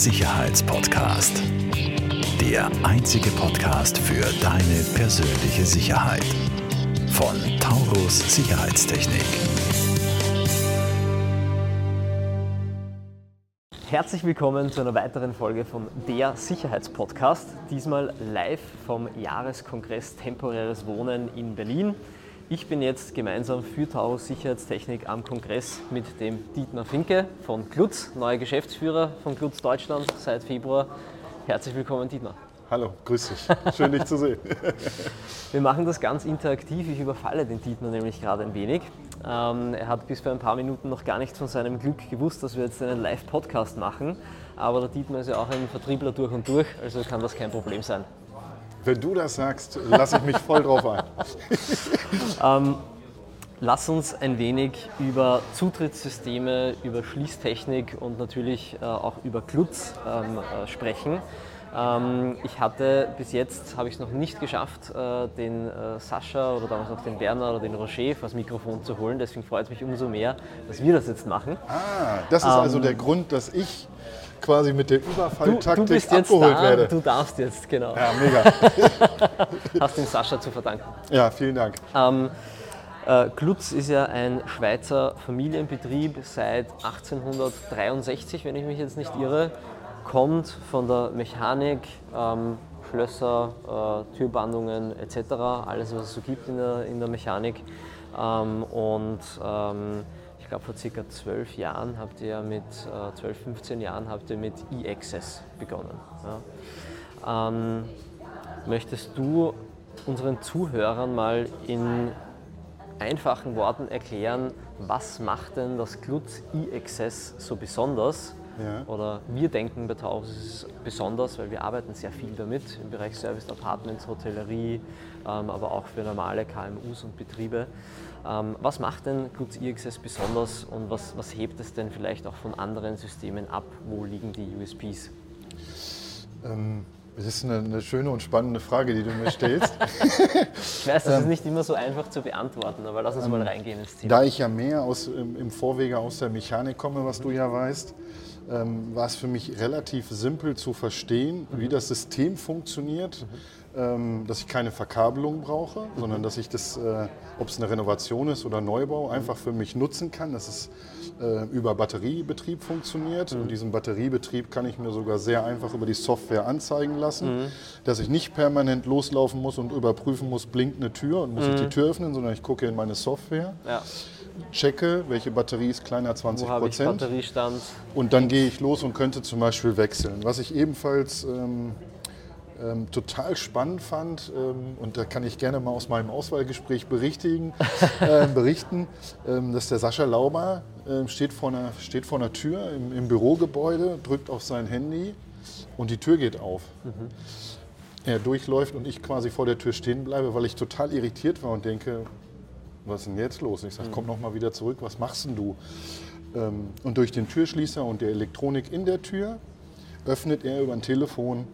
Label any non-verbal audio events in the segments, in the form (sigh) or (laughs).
Sicherheitspodcast. Der einzige Podcast für deine persönliche Sicherheit. Von Taurus Sicherheitstechnik. Herzlich willkommen zu einer weiteren Folge von Der Sicherheitspodcast. Diesmal live vom Jahreskongress Temporäres Wohnen in Berlin. Ich bin jetzt gemeinsam für Taurus Sicherheitstechnik am Kongress mit dem Dietmar Finke von Glutz, neuer Geschäftsführer von Glutz Deutschland seit Februar. Herzlich willkommen, Dietmar. Hallo, grüß dich. Schön, dich zu sehen. (laughs) Wir machen das ganz interaktiv. Ich überfalle den Dietmar nämlich gerade ein wenig. Ähm, er hat bis vor ein paar Minuten noch gar nichts von seinem Glück gewusst, dass wir jetzt einen Live-Podcast machen. Aber der Dietmar ist ja auch ein Vertriebler durch und durch, also kann das kein Problem sein. Wenn du das sagst, lasse ich mich voll drauf ein. (laughs) ähm, lass uns ein wenig über Zutrittssysteme, über Schließtechnik und natürlich äh, auch über Klutz ähm, äh, sprechen. Ähm, ich hatte bis jetzt, habe ich es noch nicht geschafft, äh, den äh, Sascha oder damals noch den Werner oder den Roger das Mikrofon zu holen. Deswegen freut es mich umso mehr, dass wir das jetzt machen. Ah, das ist also ähm, der Grund, dass ich quasi mit der Überfalltaktik du, du abgeholt da, werde. Du darfst jetzt, genau. Ja, mega. (laughs) Hast dem Sascha zu verdanken. Ja, vielen Dank. Ähm, äh, Glutz ist ja ein Schweizer Familienbetrieb seit 1863, wenn ich mich jetzt nicht irre. Kommt von der Mechanik, ähm, Schlösser, äh, Türbandungen etc., alles was es so gibt in der, in der Mechanik. Ähm, und ähm, glaube vor circa zwölf Jahren habt ihr mit, äh, 12, 15 Jahren habt ihr mit E-Access begonnen. Ja. Ähm, möchtest du unseren Zuhörern mal in einfachen Worten erklären, was macht denn das Glutz E-Access so besonders? Ja. Oder wir denken bei Taurus ist es besonders, weil wir arbeiten sehr viel damit im Bereich Service Apartments, Hotellerie, ähm, aber auch für normale KMUs und Betriebe. Ähm, was macht denn Glutz IXS besonders und was, was hebt es denn vielleicht auch von anderen Systemen ab? Wo liegen die USPs? Ähm, das ist eine, eine, schöne und spannende Frage, die du mir stellst. (laughs) ich weiß, das ist ähm, nicht immer so einfach zu beantworten, aber lass uns mal reingehen ins Thema. Da ich ja mehr aus, im, im Vorwege aus der Mechanik komme, was du ja weißt, ähm, war es für mich relativ simpel zu verstehen, mhm. wie das System funktioniert. Mhm ähm, dass ich keine Verkabelung brauche, mhm. sondern dass ich das, äh, ob es eine Renovation ist oder Neubau, einfach für mich nutzen kann, dass es äh, über Batteriebetrieb funktioniert. Mhm. Und diesen Batteriebetrieb kann ich mir sogar sehr einfach über die Software anzeigen lassen, mhm. dass ich nicht permanent loslaufen muss und überprüfen muss, blinkt eine Tür und muss ich die mhm. Tür öffnen, sondern ich gucke in meine Software. Ja checke, welche Batterie ist kleiner 20 Wo Prozent. Batteriestand? Und dann gehe ich los und könnte zum Beispiel wechseln. Was ich ebenfalls ähm, ähm, total spannend fand, ähm, und da kann ich gerne mal aus meinem Auswahlgespräch berichtigen, (laughs) äh, berichten, ähm, dass der Sascha Lauber äh, steht, vor einer, steht vor einer Tür im, im, Bürogebäude, drückt auf sein Handy und die Tür geht auf. Mhm. Er durchläuft und ich quasi vor der Tür stehen bleibe, weil ich total irritiert war und denke, was ist denn jetzt los? Ich sage, mhm. komm noch mal wieder zurück, was machst denn du? Ähm, und durch den Türschließer und der Elektronik in der Tür öffnet er über ein Telefon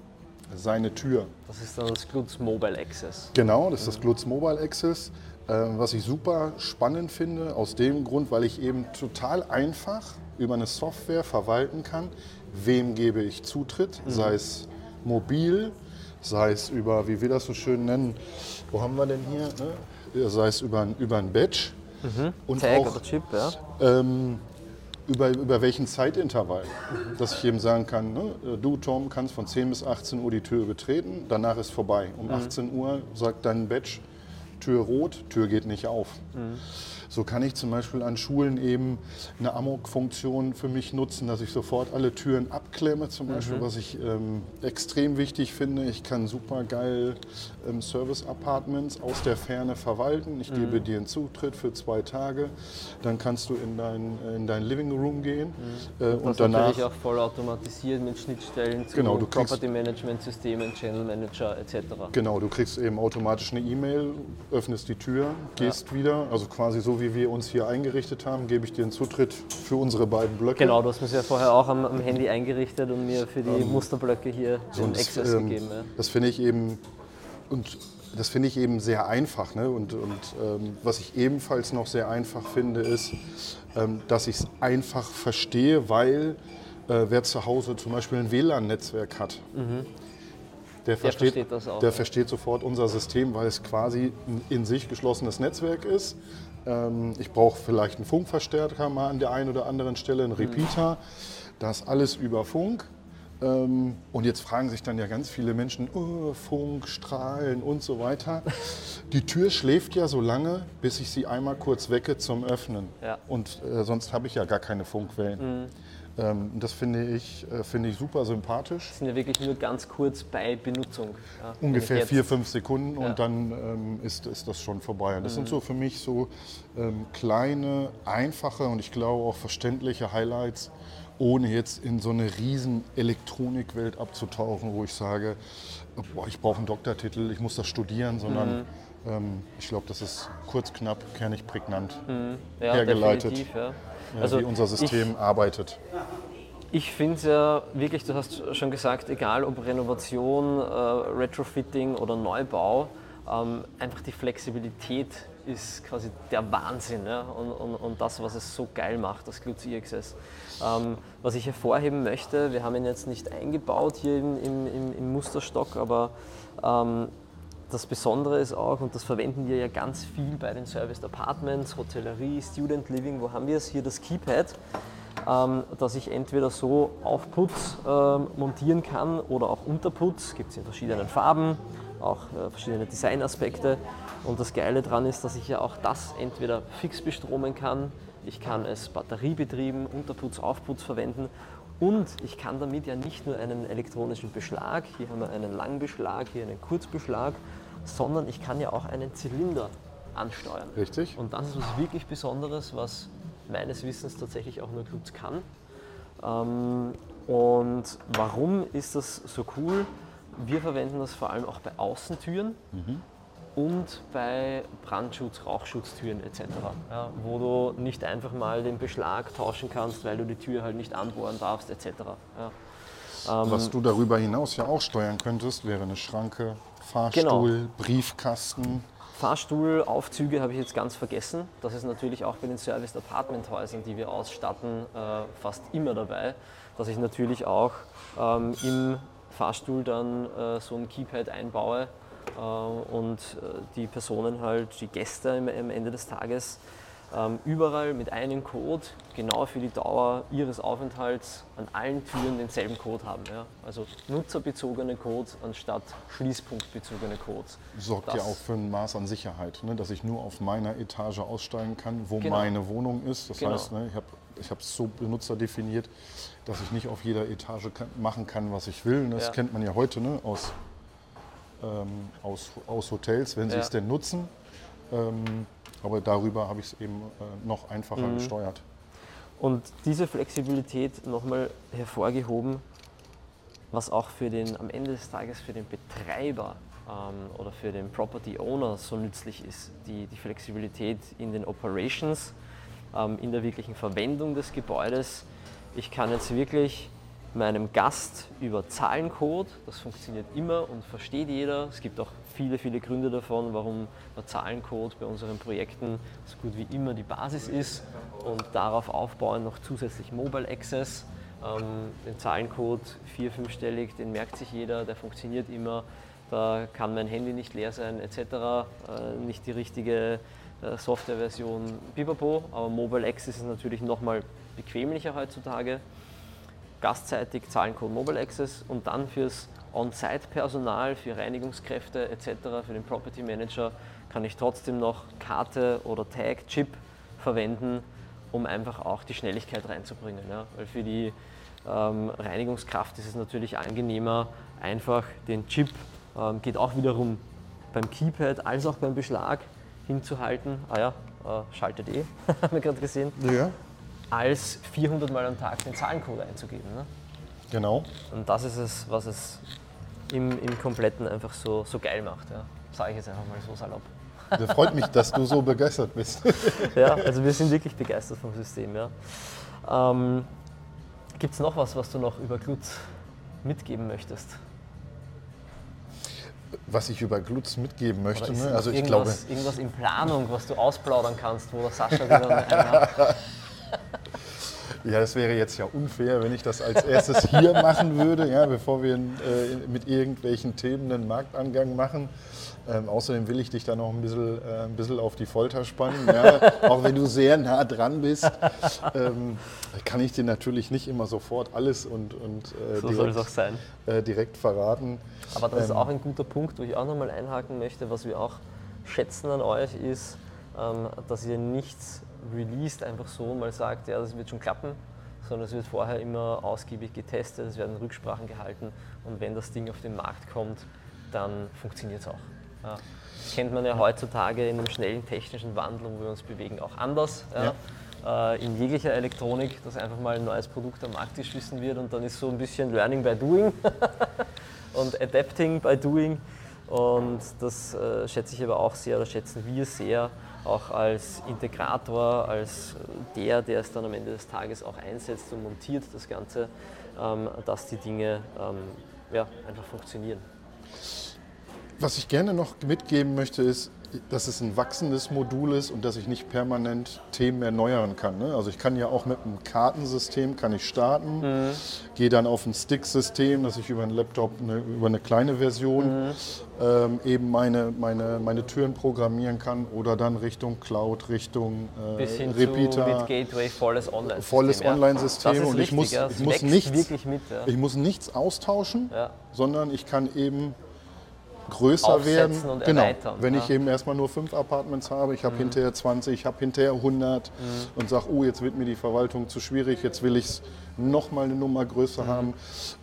seine Tür. Das ist dann das Glutz Mobile Access. Genau, das ist das Glutz Mobile Access, äh, was ich super spannend finde, aus dem Grund, weil ich eben total einfach über eine Software verwalten kann, wem gebe ich Zutritt, mhm. sei es mobil, sei es über, wie wir das so schön nennen, wo haben wir denn hier, ne? Sei es über, über ein Badge. Mhm. Und Tag auch, oder Chip, ja. Ähm, über, über welchen Zeitintervall. Dass ich eben sagen kann, ne, du Tom kannst von 10 bis 18 Uhr die Tür betreten, danach ist vorbei. Um 18 mhm. Uhr sagt dein Badge, Tür rot, Tür geht nicht auf. Mhm. So kann ich zum Beispiel an Schulen eben eine Amok-Funktion für mich nutzen, dass ich sofort alle Türen abklemme, zum Beispiel, mhm. was ich ähm, extrem wichtig finde. Ich kann super geil ähm, Service-Apartments aus der Ferne verwalten. Ich mhm. gebe dir einen Zutritt für zwei Tage. Dann kannst du in dein, in dein Living Room gehen. Mhm. Äh, und danach natürlich auch voll automatisiert mit Schnittstellen zu genau, Property Management Systemen, Channel Manager etc. Genau, du kriegst eben automatisch eine E-Mail, öffnest die Tür, gehst ja. wieder, also quasi so wie wir uns hier eingerichtet haben, gebe ich dir einen Zutritt für unsere beiden Blöcke. Genau, du hast mir ja vorher auch am, am, Handy eingerichtet und mir für die ähm, Musterblöcke hier den Access ähm, gegeben. Ja. Das finde ich eben und das finde ich eben sehr einfach. Ne? Und, und ähm, was ich ebenfalls noch sehr einfach finde, ist, ähm, dass ich es einfach verstehe, weil äh, wer zu Hause zum Beispiel ein WLAN-Netzwerk hat, der, versteht, versteht das auch, der versteht sofort unser System, weil es quasi ein in sich geschlossenes Netzwerk ist. Ähm, ich brauche vielleicht einen Funkverstärker mal an der einen oder anderen Stelle, einen Repeater. Das alles über Funk. Ähm, und jetzt fragen sich dann ja ganz viele Menschen, oh, Funk, Strahlen und so weiter. (laughs) Die Tür schläft ja so lange, bis ich sie einmal kurz wecke zum Öffnen. Ja. Und äh, sonst habe ich ja gar keine Funkwellen. Ähm, das finde ich, äh, finde ich super sympathisch. sind ja wirklich nur ganz kurz bei Benutzung. Ja, Ungefähr vier, fünf Sekunden Ja. und dann ähm, ist, ist das schon vorbei. Und das sind so für mich so ähm, kleine, einfache und ich glaube auch verständliche Highlights, ohne jetzt in so eine riesen Elektronikwelt abzutauchen, wo ich sage, boah, ich brauche einen Doktortitel, ich muss das studieren, sondern ähm, ich glaube, das ist kurz, knapp, kernig, prägnant, ja, hergeleitet. definitiv, Ja. Ja, Also wie unser System arbeitet. Ich, ich finde es ja wirklich, du hast schon gesagt, egal ob Renovation, äh, Retrofitting oder Neubau, ähm, einfach die Flexibilität ist quasi der Wahnsinn ja? und, und, und das, was es so geil macht, das Glutz EXS. Ähm, was ich hervorheben möchte, wir haben ihn jetzt nicht eingebaut hier im, im, im, im Musterstock, aber ähm, das Besondere ist auch, und das verwenden wir ja ganz viel bei den Serviced Apartments, Hotellerie, Student Living, wo haben wir es? Hier das Keypad, ähm, dass ich entweder so auf Putz ähm, montieren kann oder auch unter Putz, gibt es in verschiedenen Farben, auch äh, verschiedene Designaspekte. Und das Geile daran ist, dass ich ja auch das entweder fix bestromen kann, ich kann es batteriebetrieben, Unterputz, Aufputz verwenden und ich kann damit ja nicht nur einen elektronischen Beschlag, hier haben wir einen Langbeschlag, hier einen Kurzbeschlag, sondern ich kann ja auch einen Zylinder ansteuern. Richtig? Und das ist was wirklich Besonderes, was meines Wissens tatsächlich auch nur Klutz kann. Ähm, und warum ist das so cool? Wir verwenden das vor allem auch bei Außentüren und bei Brandschutz, Rauchschutztüren etc., ja, wo du nicht einfach mal den Beschlag tauschen kannst, weil du die Tür halt nicht anbohren darfst etc. Ja. Ähm, Was du darüber hinaus ja auch steuern könntest, wäre eine Schranke, Fahrstuhl, Briefkasten. Fahrstuhlaufzüge habe ich jetzt ganz vergessen. Das ist natürlich auch bei den Serviced Apartment Häusern, die wir ausstatten, äh, fast immer dabei, dass ich natürlich auch ähm, im Fahrstuhl dann äh, so ein Keypad einbaue und äh, die Personen halt, die Gäste am, Ende des Tages ähm, überall mit einem Code genau für die Dauer ihres Aufenthalts an allen Türen denselben Code haben. Ja? Also nutzerbezogene Codes anstatt schließpunktbezogene Codes. Sorgt ja Das- auch für ein Maß an Sicherheit, ne? dass ich nur auf meiner Etage aussteigen kann, wo Genau. meine Wohnung ist. Das Genau. heißt, ne, ich habe ich es so benutzerdefiniert, dass ich nicht auf jeder Etage kann, machen kann, was ich will. Das Ja. kennt man ja heute ne? aus, ähm, aus, aus Hotels, wenn sie Ja. es denn nutzen. Ähm, aber darüber habe ich es eben äh, noch einfacher Mhm. gesteuert. Und diese Flexibilität nochmal hervorgehoben, was auch für den, am Ende des Tages für den Betreiber ähm, oder für den Property Owner so nützlich ist, die, die Flexibilität in den Operations, ähm, in der wirklichen Verwendung des Gebäudes. Ich kann jetzt wirklich meinem Gast über Zahlencode, das funktioniert immer und versteht jeder. Es gibt auch viele, viele Gründe davon, warum der Zahlencode bei unseren Projekten so gut wie immer die Basis ist und darauf aufbauen noch zusätzlich Mobile Access. Ähm, den Zahlencode vier-, fünfstellig, den merkt sich jeder, der funktioniert immer. Da kann mein Handy nicht leer sein etc. Äh, nicht die richtige äh, Softwareversion Bipapo, aber Mobile Access ist natürlich nochmal bequemlicher heutzutage gastseitig Zahlencode Mobile Access und dann fürs On-Site-Personal, für Reinigungskräfte etc., für den Property Manager kann ich trotzdem noch Karte oder Tag, Chip verwenden, um einfach auch die Schnelligkeit reinzubringen. Ja? Weil für die ähm, Reinigungskraft ist es natürlich angenehmer, einfach den Chip, ähm, geht auch wiederum beim Keypad als auch beim Beschlag hinzuhalten. Ah ja, äh, schaltet eh, (laughs) haben wir gerade gesehen Ja, als 400 Mal am Tag den Zahlencode einzugeben. Ne? genau. Und das ist es, was es im, im Kompletten einfach so, so geil macht. Ja? Sage ich jetzt einfach mal so salopp. Das freut mich, dass du so begeistert bist. (laughs) Ja, also wir sind wirklich begeistert vom System. Ja. Ähm, Gibt es noch was, was du noch über Glutz mitgeben möchtest? Was ich über Glutz mitgeben möchte, ne? also ich glaube, irgendwas, irgendwas in Planung, was du ausplaudern kannst, wo der Sascha (laughs) wieder Ja, das wäre jetzt ja unfair, wenn ich das als erstes hier (laughs) machen würde, ja, bevor wir äh, mit irgendwelchen Themen einen Marktangang machen. Ähm, außerdem will ich dich da noch ein bisschen, äh, ein bisschen auf die Folter spannen. Ja. (laughs) Auch wenn du sehr nah dran bist, ähm, kann ich dir natürlich nicht immer sofort alles und, und äh, so direkt, äh, direkt, verraten. Aber das ähm, ist auch ein guter Punkt, wo ich auch nochmal einhaken möchte. Was wir auch schätzen an euch ist, ähm, dass ihr nichts released einfach so mal sagt, ja, das wird schon klappen, sondern es wird vorher immer ausgiebig getestet, es werden Rücksprachen gehalten und wenn das Ding auf den Markt kommt, dann funktioniert es auch. Ja. Das kennt man ja heutzutage in einem schnellen technischen Wandel, wo wir uns bewegen, auch anders. Ja. Ja. Äh, in jeglicher Elektronik, dass einfach mal ein neues Produkt am Markt geschmissen wird und dann ist so ein bisschen Learning by Doing (laughs) und Adapting by Doing. Und das äh, schätze ich aber auch sehr oder schätzen wir sehr, auch als Integrator, als der, der es dann am Ende des Tages auch einsetzt und montiert das Ganze, ähm, dass die Dinge ähm, ja, einfach funktionieren. Was ich gerne noch mitgeben möchte, ist, dass es ein wachsendes Modul ist und dass ich nicht permanent Themen erneuern kann. Ne? Also ich kann ja auch mit einem Kartensystem kann ich starten, mhm. gehe dann auf ein Stick-System, dass ich über einen Laptop eine, über eine kleine Version mhm. ähm, eben meine, meine, meine Türen programmieren kann oder dann Richtung Cloud, Richtung äh, Bis hin Repeater. Zu mit Gateway volles Online-System. Volles Online-System und ich muss, ja. ich, muss nichts, mit, ja. ich muss nichts austauschen, sondern ich kann eben größer werden. Genau. erweitern. Wenn ja. ich eben erstmal nur fünf Apartments habe, ich habe mhm. hinterher 20, ich habe hinterher 100 mhm. und sage, oh, jetzt wird mir die Verwaltung zu schwierig, jetzt will ich es nochmal eine Nummer größer mhm. haben.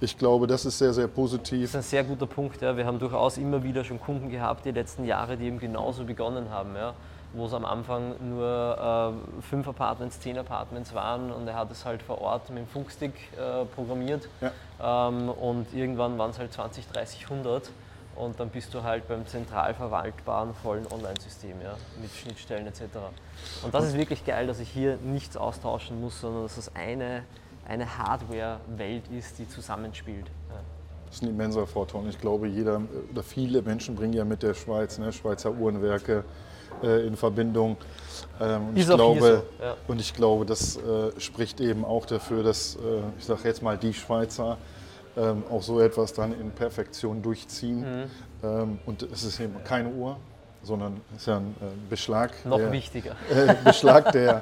Ich glaube, das ist sehr, sehr positiv. Das ist ein sehr guter Punkt. Ja. Wir haben durchaus immer wieder schon Kunden gehabt, die letzten Jahre, die eben genauso begonnen haben. Ja wo es am Anfang nur äh, fünf Apartments, zehn Apartments waren und er hat es halt vor Ort mit dem Funkstick äh, programmiert ja. ähm, und irgendwann waren es halt 20, 30, 100 und dann bist du halt beim zentral verwaltbaren vollen Online-System ja, mit Schnittstellen etc. Und das ist wirklich geil, dass ich hier nichts austauschen muss, sondern dass es eine, eine Hardware-Welt ist, die zusammenspielt. Ja. Das ist ein immenser Vorteil. Ich glaube, jeder oder viele Menschen bringen ja mit der Schweiz, ne, Schweizer Uhrenwerke äh, in Verbindung. Ähm, und, ich glaube, so, ja. und ich glaube, das äh, spricht eben auch dafür, dass, äh, ich sage jetzt mal, die Schweizer ähm, auch so etwas dann in Perfektion durchziehen. Mhm. Ähm, und es ist eben keine Uhr, sondern es ist ja ein äh, Beschlag. Noch der, wichtiger. Äh, Beschlag der,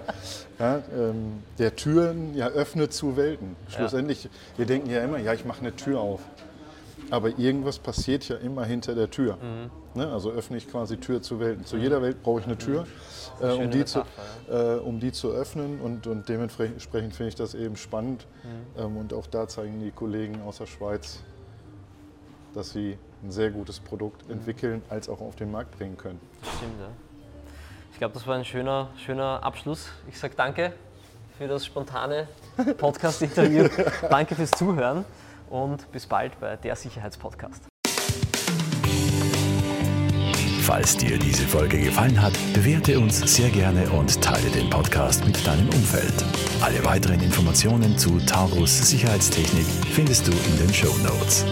ja, ähm, der Türen ja, öffnet zu Welten. Schlussendlich, wir denken ja immer, ja, ich mache eine Tür auf. Aber irgendwas passiert ja immer hinter der Tür. Mhm. Ne? Also öffne ich quasi Tür zu Welten. Zu mhm. jeder Welt brauche ich eine Tür. Mhm äh, um, die zu, äh, um die zu öffnen. Und, und dementsprechend finde ich das eben spannend. Mhm. Ähm, und auch da zeigen die Kollegen aus der Schweiz, dass sie ein sehr gutes Produkt mhm. entwickeln, als auch auf den Markt bringen können. Stimmt, ja. Ich glaube, das war ein schöner, schöner Abschluss. Ich sage danke für das spontane (laughs) Podcast-Interview. danke fürs Zuhören und bis bald bei der Sicherheitspodcast. Falls dir diese Folge gefallen hat, bewerte uns sehr gerne und teile den Podcast mit deinem Umfeld. Alle weiteren Informationen zu Taurus Sicherheitstechnik findest du in den Show Notes.